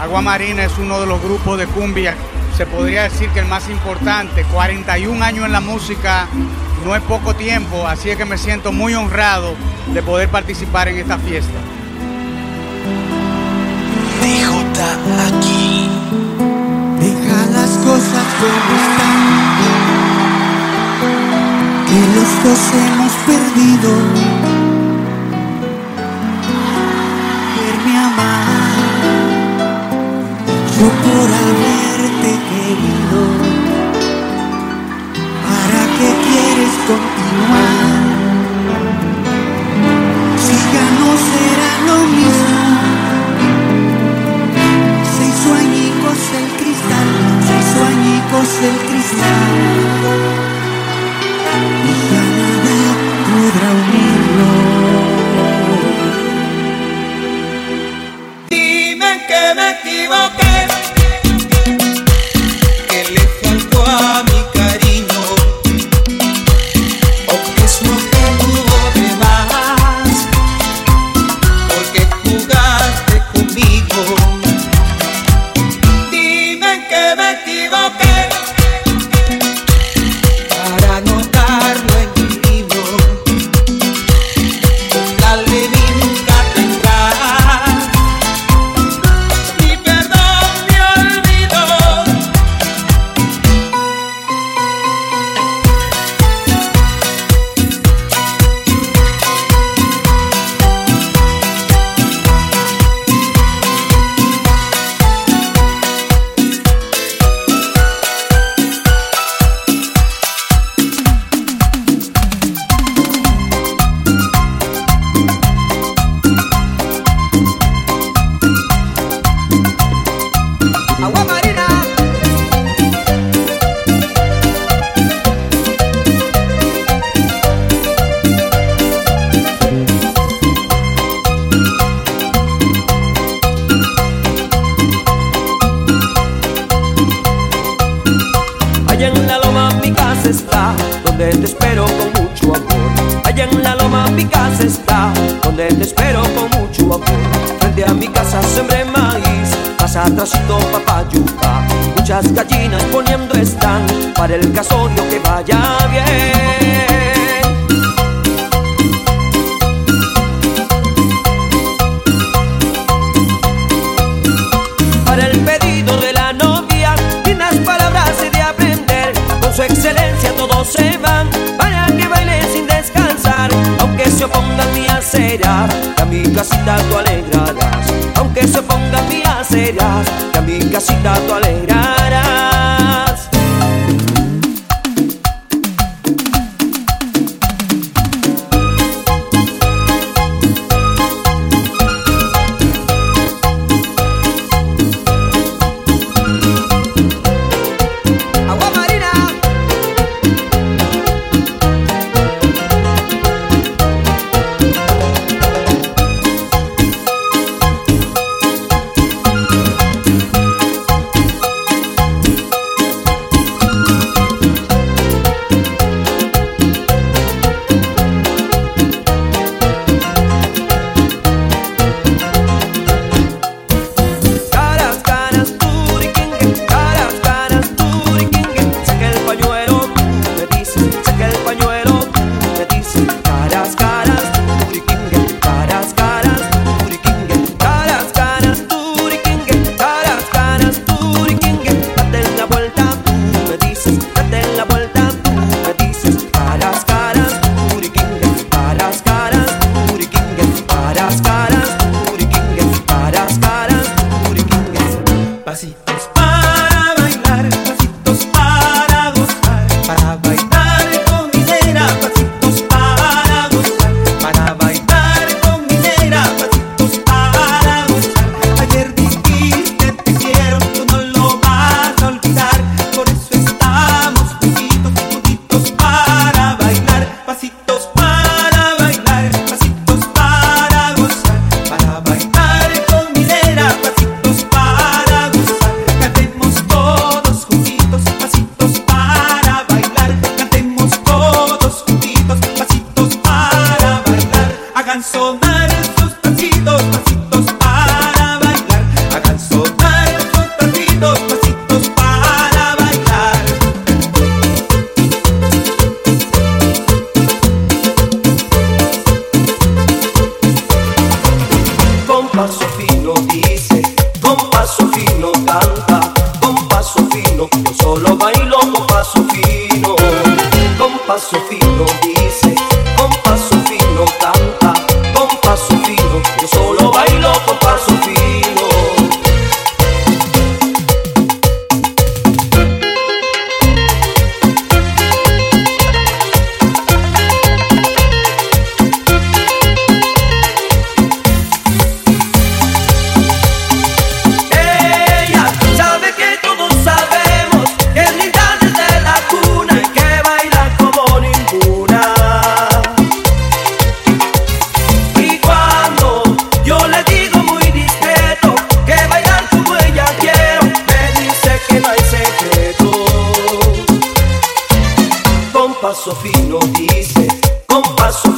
Agua Marina es uno de los grupos de cumbia, se podría decir que el más importante. 41 años en la música, no es poco tiempo, así es que me siento muy honrado de poder participar en esta fiesta. DJ aquí, deja las cosas como están, que los dos hemos perdido. por haberte querido. ¿Para qué quieres continuar? Si ya no será lo mismo. Se hizo añicos el cristal, se hizo añicos el cristal.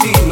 Latino.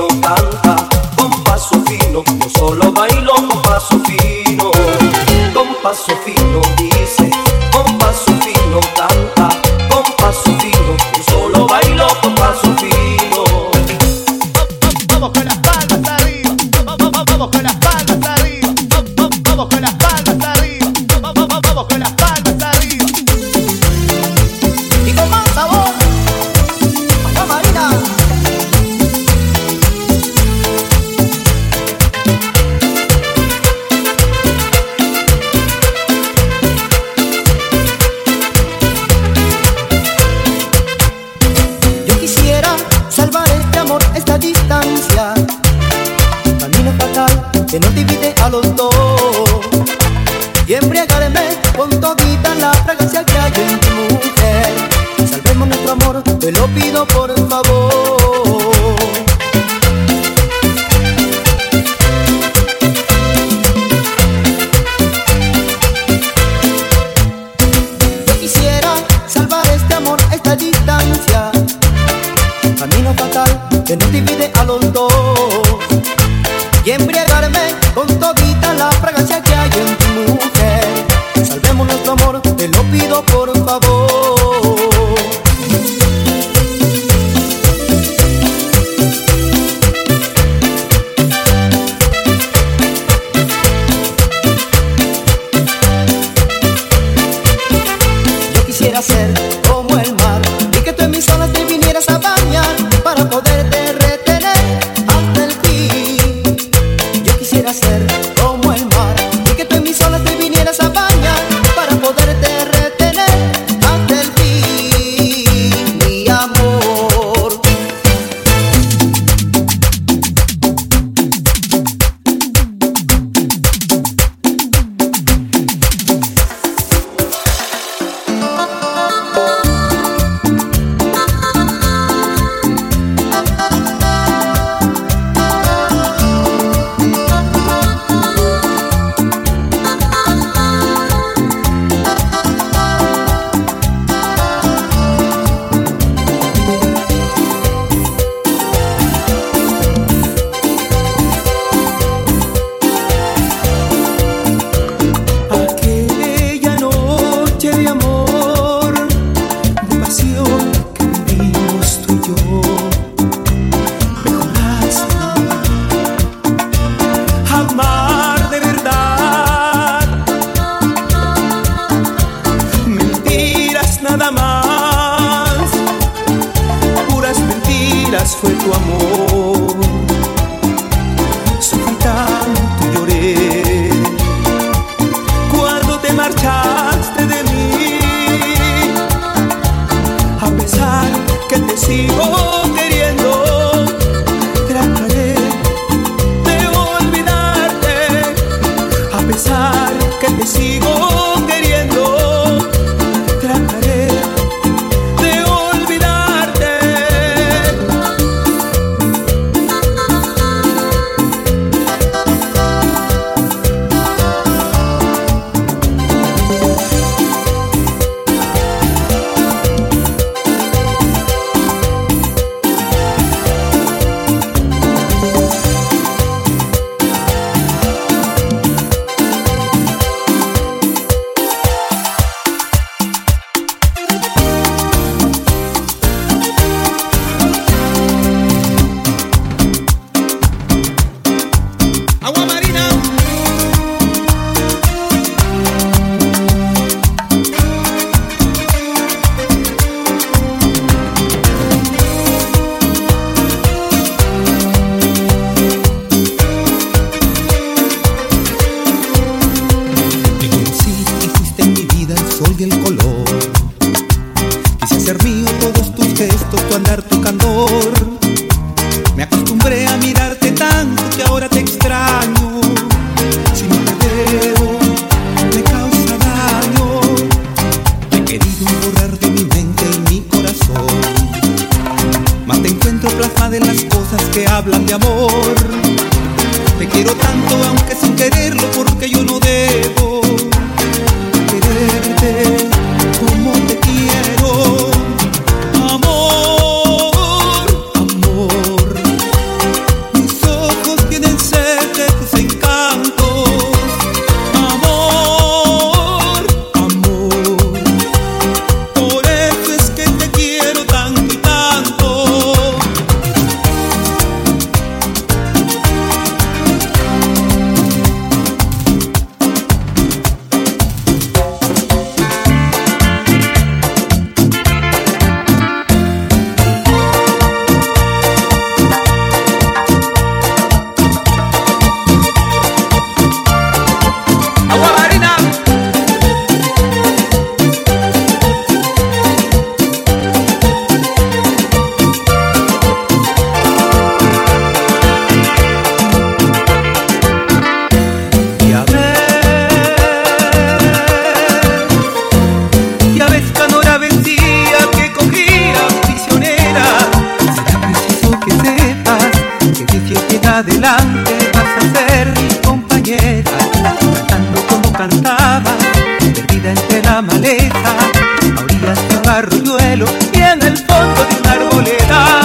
las cosas que hablan de amor. Te quiero tanto aunque sin quererlo porque yo no debo quererte. anzuelo y en el fondo de una arboleda.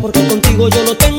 Porque contigo yo lo tengo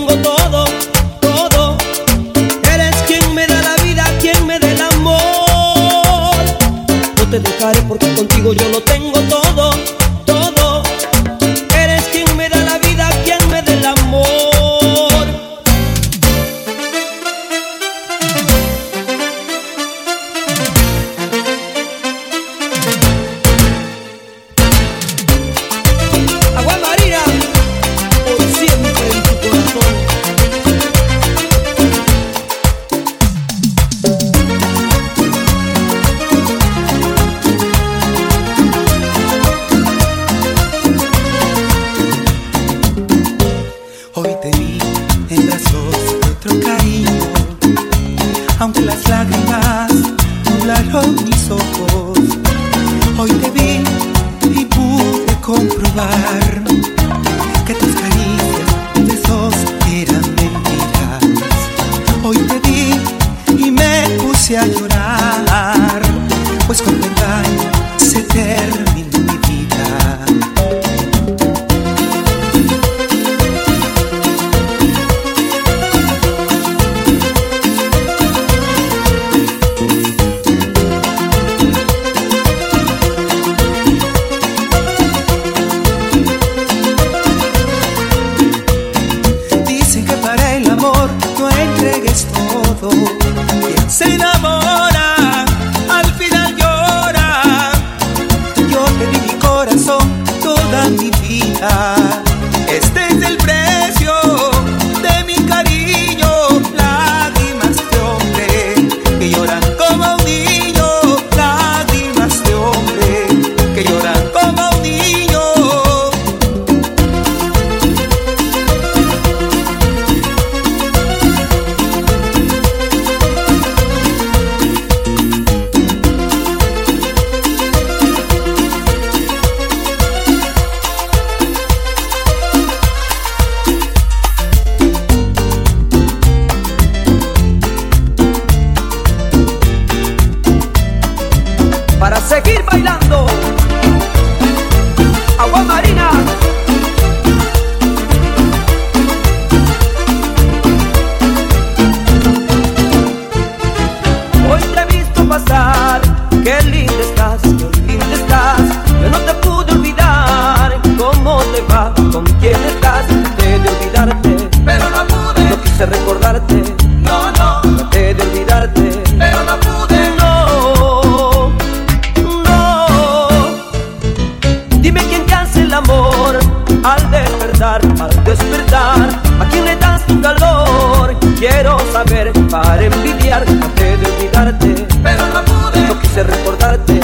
amor no entregues todo. Quien se enamora traté de olvidarte, pero no pude. No quise recordarte.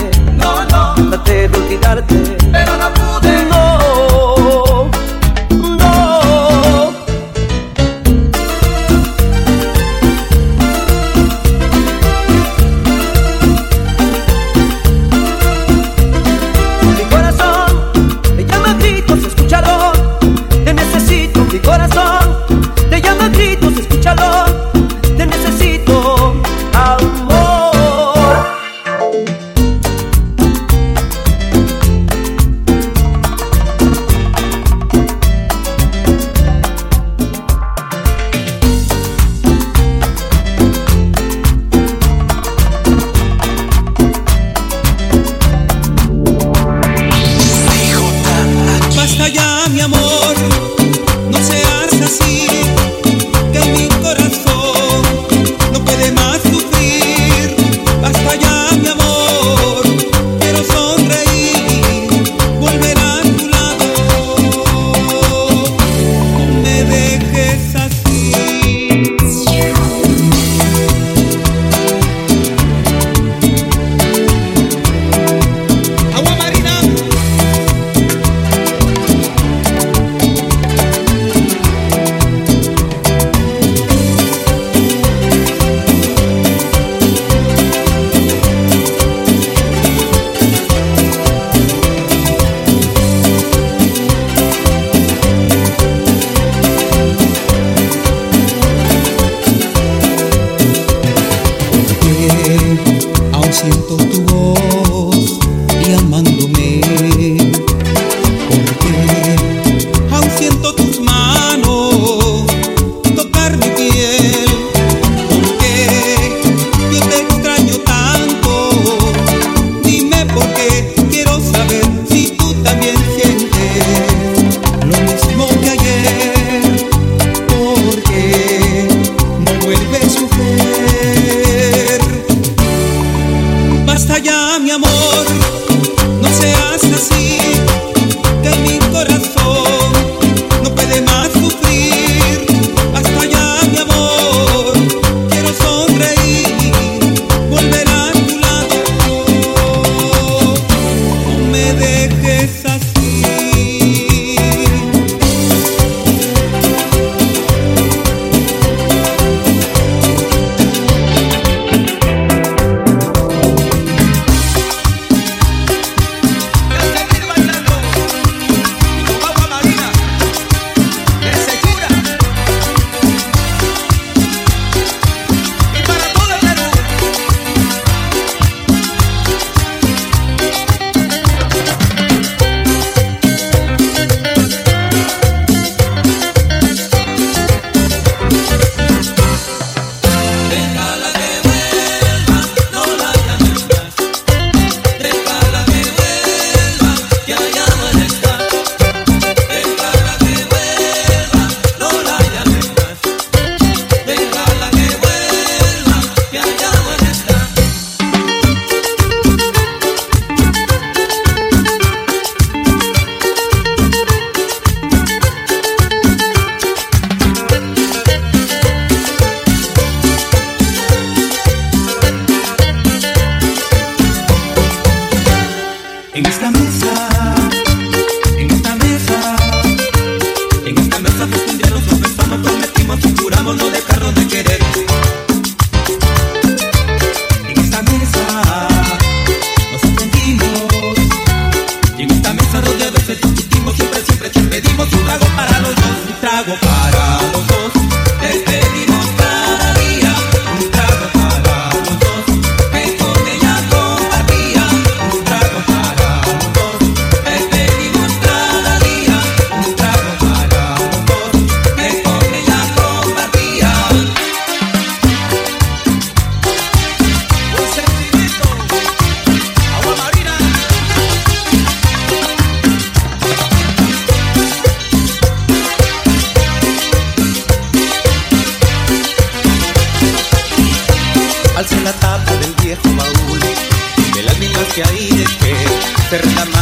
Que hay de qué.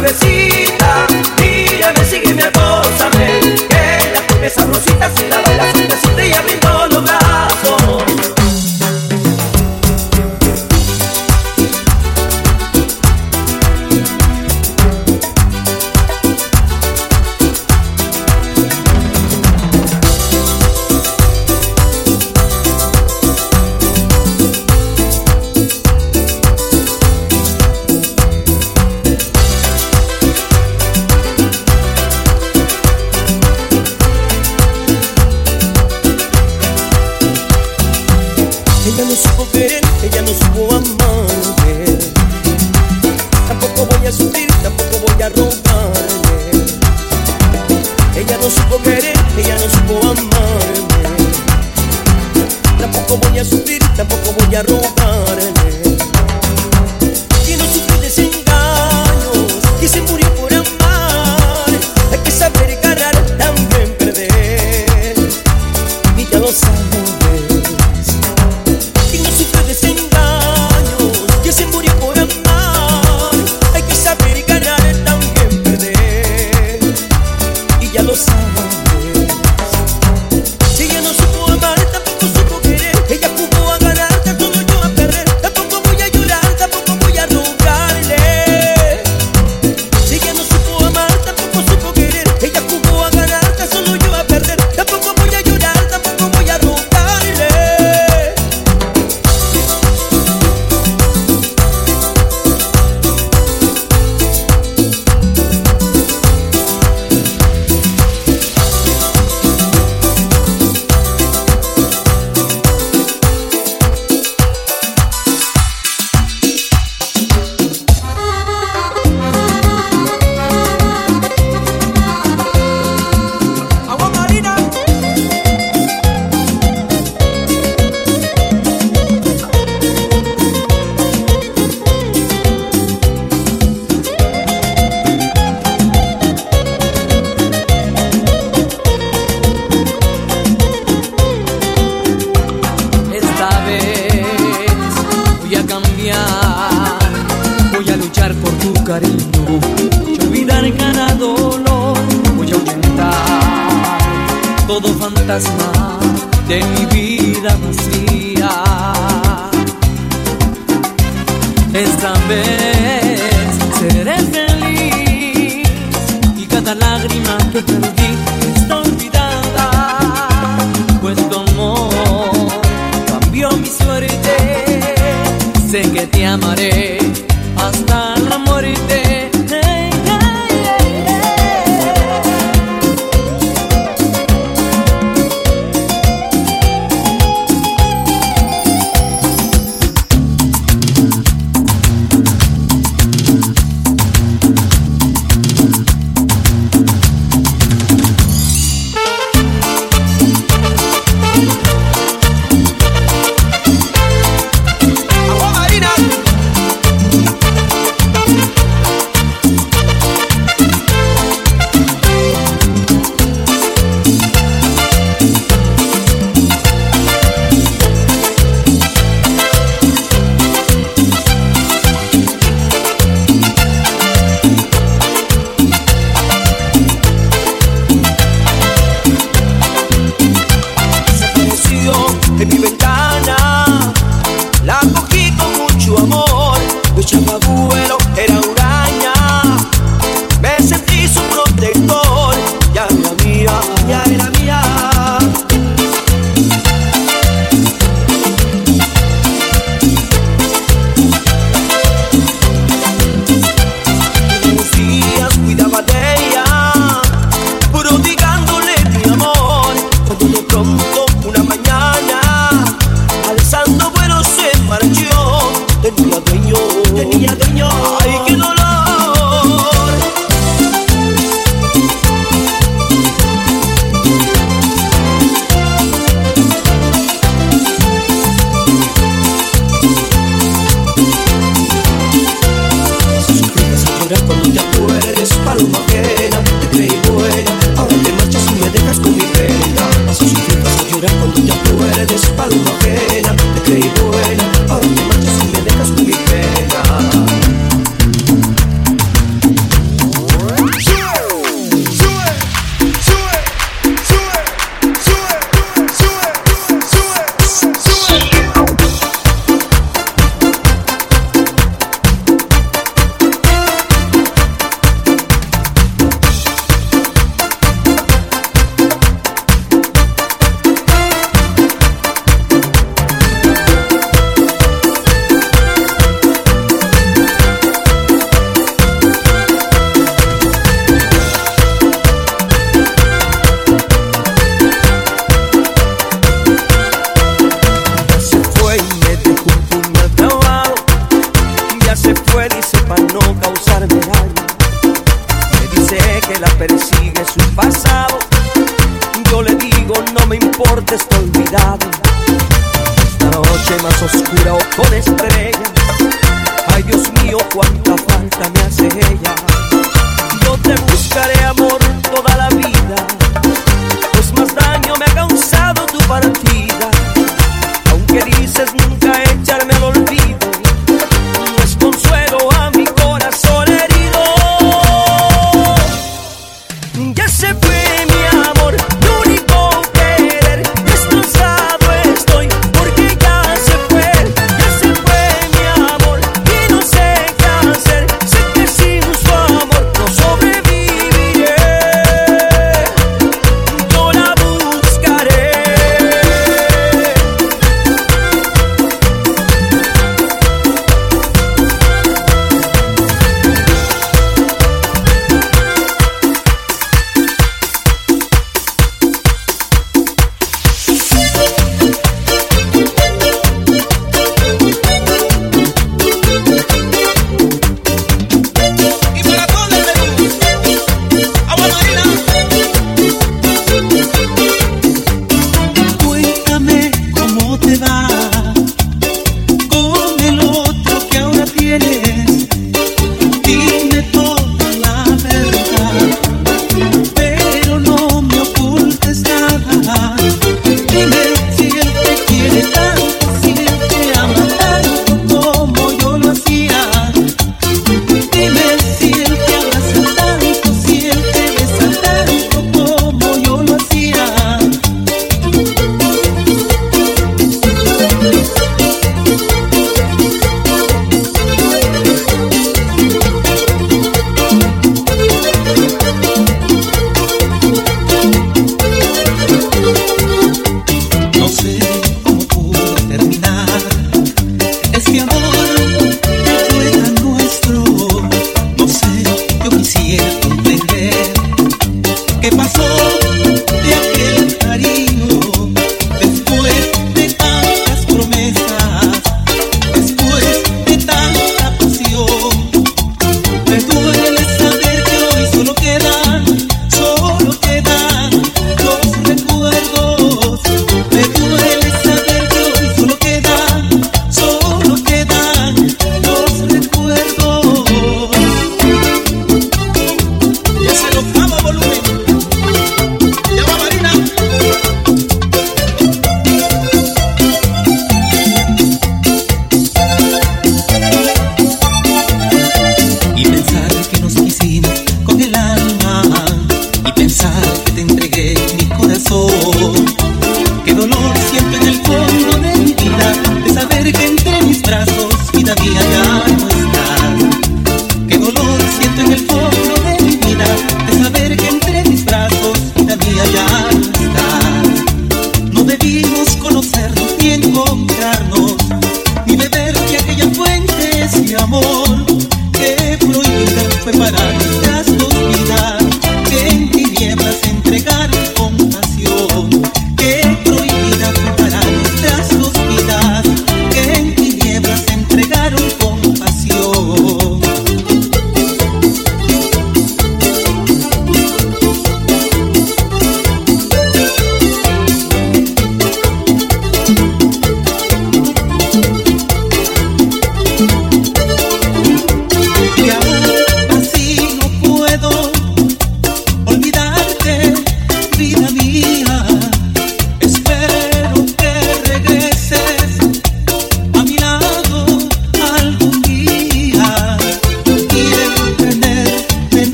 Báilame